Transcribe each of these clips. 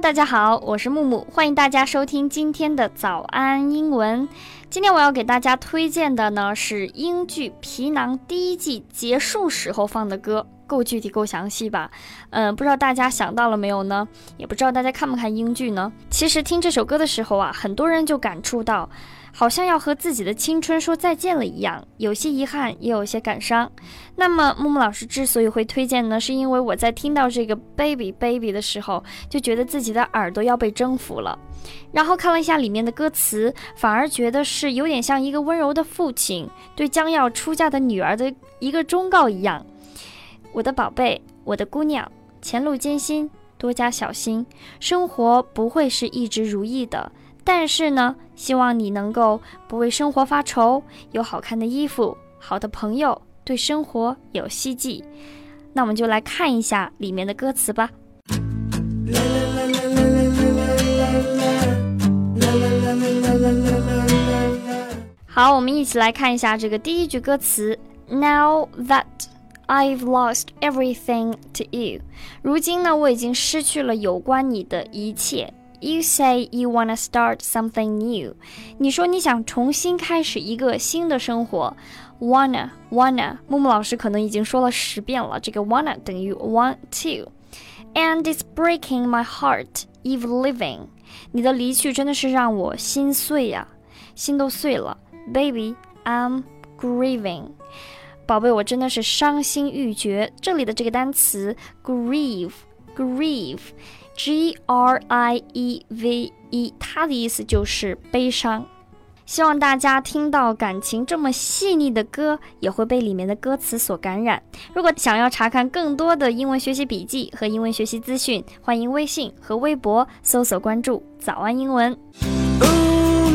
大家好，我是木木，欢迎大家收听今天的早安英文。今天我要给大家推荐的呢是英剧《皮囊》第一季结束时候放的歌，够具体够详细吧？嗯，不知道大家想到了没有呢？也不知道大家看不看英剧呢？其实听这首歌的时候啊，很多人就感触到。好像要和自己的青春说再见了一样，有些遗憾，也有些感伤。那么木木老师之所以会推荐呢，是因为我在听到这个 baby baby 的时候，就觉得自己的耳朵要被征服了。然后看了一下里面的歌词，反而觉得是有点像一个温柔的父亲对将要出嫁的女儿的一个忠告一样。我的宝贝，我的姑娘，前路艰辛，多加小心，生活不会是一直如意的。但是呢，希望你能够不为生活发愁，有好看的衣服，好的朋友，对生活有希冀。那我们就来看一下里面的歌词吧。好，我们一起来看一下这个第一句歌词：Now that I've lost everything to you，如今呢，我已经失去了有关你的一切。You say you wanna start something new，你说你想重新开始一个新的生活。Wanna wanna，木木老师可能已经说了十遍了，这个 wanna 等于 want to。And it's breaking my heart, if leaving，你的离去真的是让我心碎呀，心都碎了。Baby, I'm grieving， 宝贝，我真的是伤心欲绝。这里的这个单词 grieve，grieve。G R I E V E，它的意思就是悲伤。希望大家听到感情这么细腻的歌，也会被里面的歌词所感染。如果想要查看更多的英文学习笔记和英文学习资讯，欢迎微信和微博搜索关注“早安英文”。好，我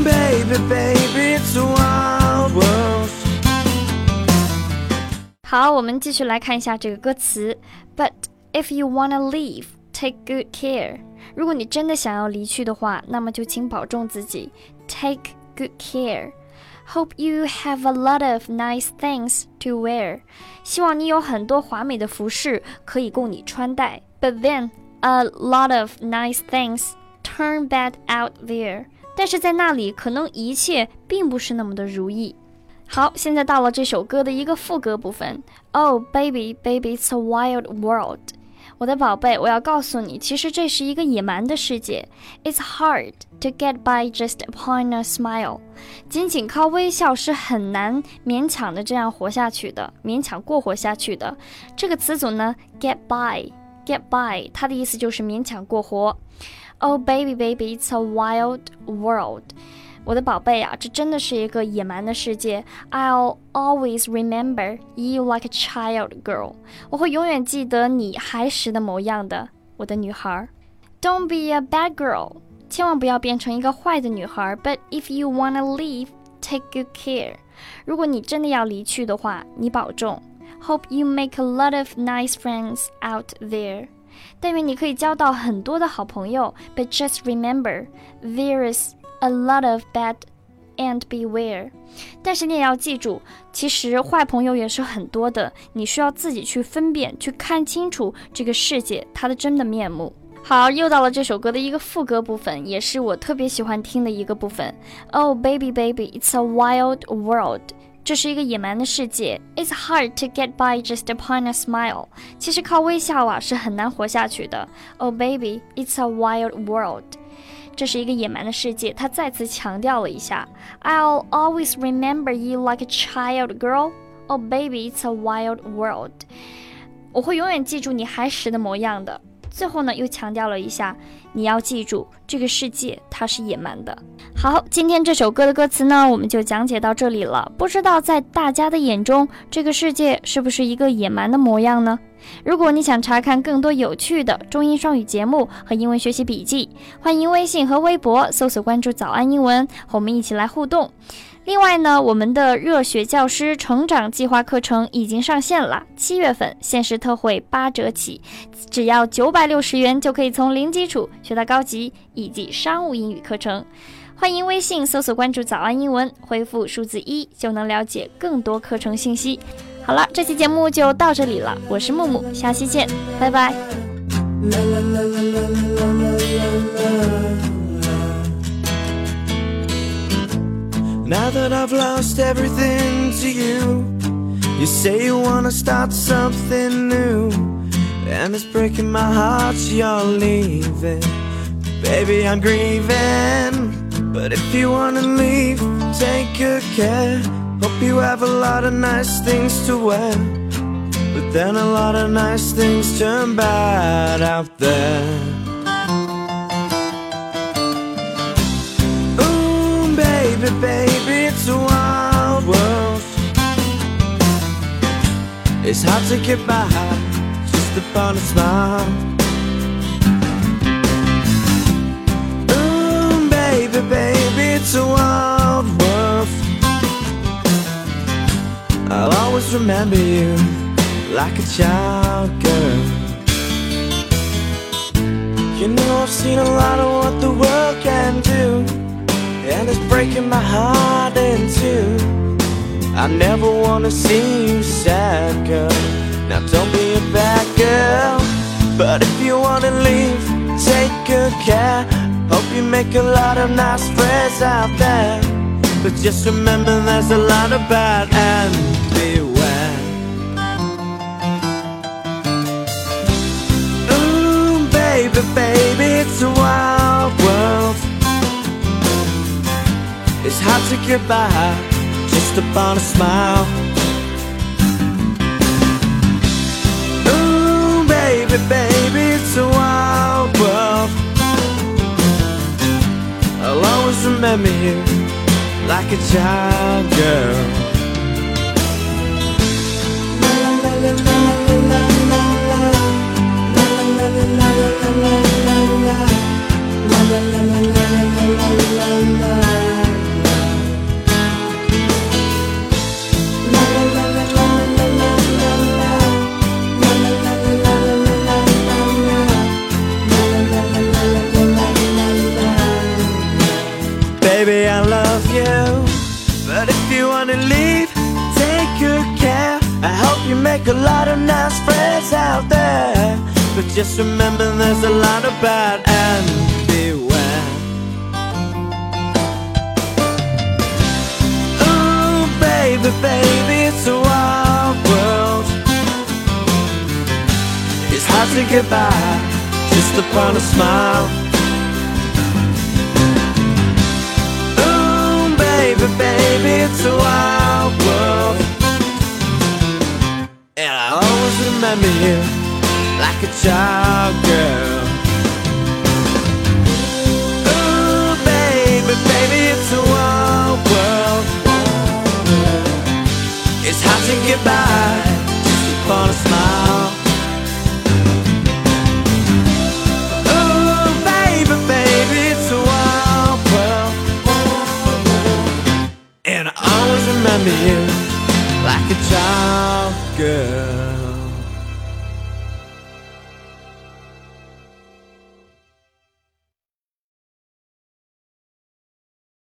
们继续来看一下这个歌词。But if you wanna leave。Take good care。如果你真的想要离去的话，那么就请保重自己。Take good care。Hope you have a lot of nice things to wear。希望你有很多华美的服饰可以供你穿戴。But then a lot of nice things turn bad out there。但是在那里，可能一切并不是那么的如意。 好，现在到了这首歌的一个副歌部分。Oh baby, baby, it's a wild world。我的宝贝，我要告诉你，其实这是一个野蛮的世界。It's hard to get by just upon a smile，仅仅靠微笑是很难勉强的这样活下去的，勉强过活下去的。这个词组呢，get by，get by，它的意思就是勉强过活。Oh baby baby, it's a wild world。 我的宝贝啊，这真的是一个野蛮的世界。I'll always remember you like a child girl。我会永远记得你孩时的模样的，我的女孩。Don't be a bad girl，千万不要变成一个坏的女孩。But if you wanna leave, take good care。如果你真的要离去的话，你保重。Hope you make a lot of nice friends out there。但愿你可以交到很多的好朋友。But just remember, there is A lot of bad, and beware. 但是你也要记住，其实坏朋友也是很多的。你需要自己去分辨，去看清楚这个世界它的真的面目。好，又到了这首歌的一个副歌部分，也是我特别喜欢听的一个部分。Oh baby baby, it's a wild world. 这是一个野蛮的世界。It's hard to get by just upon a smile. 其实靠微笑啊是很难活下去的。Oh baby, it's a wild world. 这是一个野蛮的世界，他再次强调了一下。I'll always remember you like a child girl. Oh baby, it's a wild world. 我会永远记住你孩时的模样的。最后呢，又强调了一下，你要记住，这个世界它是野蛮的。好，今天这首歌的歌词呢，我们就讲解到这里了。不知道在大家的眼中，这个世界是不是一个野蛮的模样呢？如果你想查看更多有趣的中英双语节目和英文学习笔记，欢迎微信和微博搜索关注“早安英文”，和我们一起来互动。另外呢，我们的热血教师成长计划课程已经上线了，七月份限时特惠八折起，只要九百六十元就可以从零基础学到高级以及商务英语课程。欢迎微信搜索关注“早安英文”，回复数字一就能了解更多课程信息。好了，这期节目就到这里了，我是木木，下期见，拜拜。Hope you have a lot of nice things to wear. But then a lot of nice things turn bad out there. Ooh, baby, baby, it's a wild world. It's hard to get by just upon a smile. Ooh, baby, baby, it's a wild always remember you like a child girl. You know I've seen a lot of what the world can do, and it's breaking my heart in two. I never wanna see you sad, girl. Now don't be a bad girl, but if you wanna leave, take good care. Hope you make a lot of nice friends out there. But just remember there's a lot of bad and beware. To get by just upon a smile. Ooh, baby, baby, it's a wild world. I'll always remember you like a child girl. Make a lot of nice friends out there. But just remember there's a lot of bad and beware. Ooh, baby, baby, it's a wild world. It's hard to get by just upon a smile. Ooh, baby, baby, it's a wild remember you like a child girl. Ooh, baby, baby, it's a wild world. It's hard to get by just a smile. Ooh, baby, baby, it's a wild world. And I always remember you like a child girl.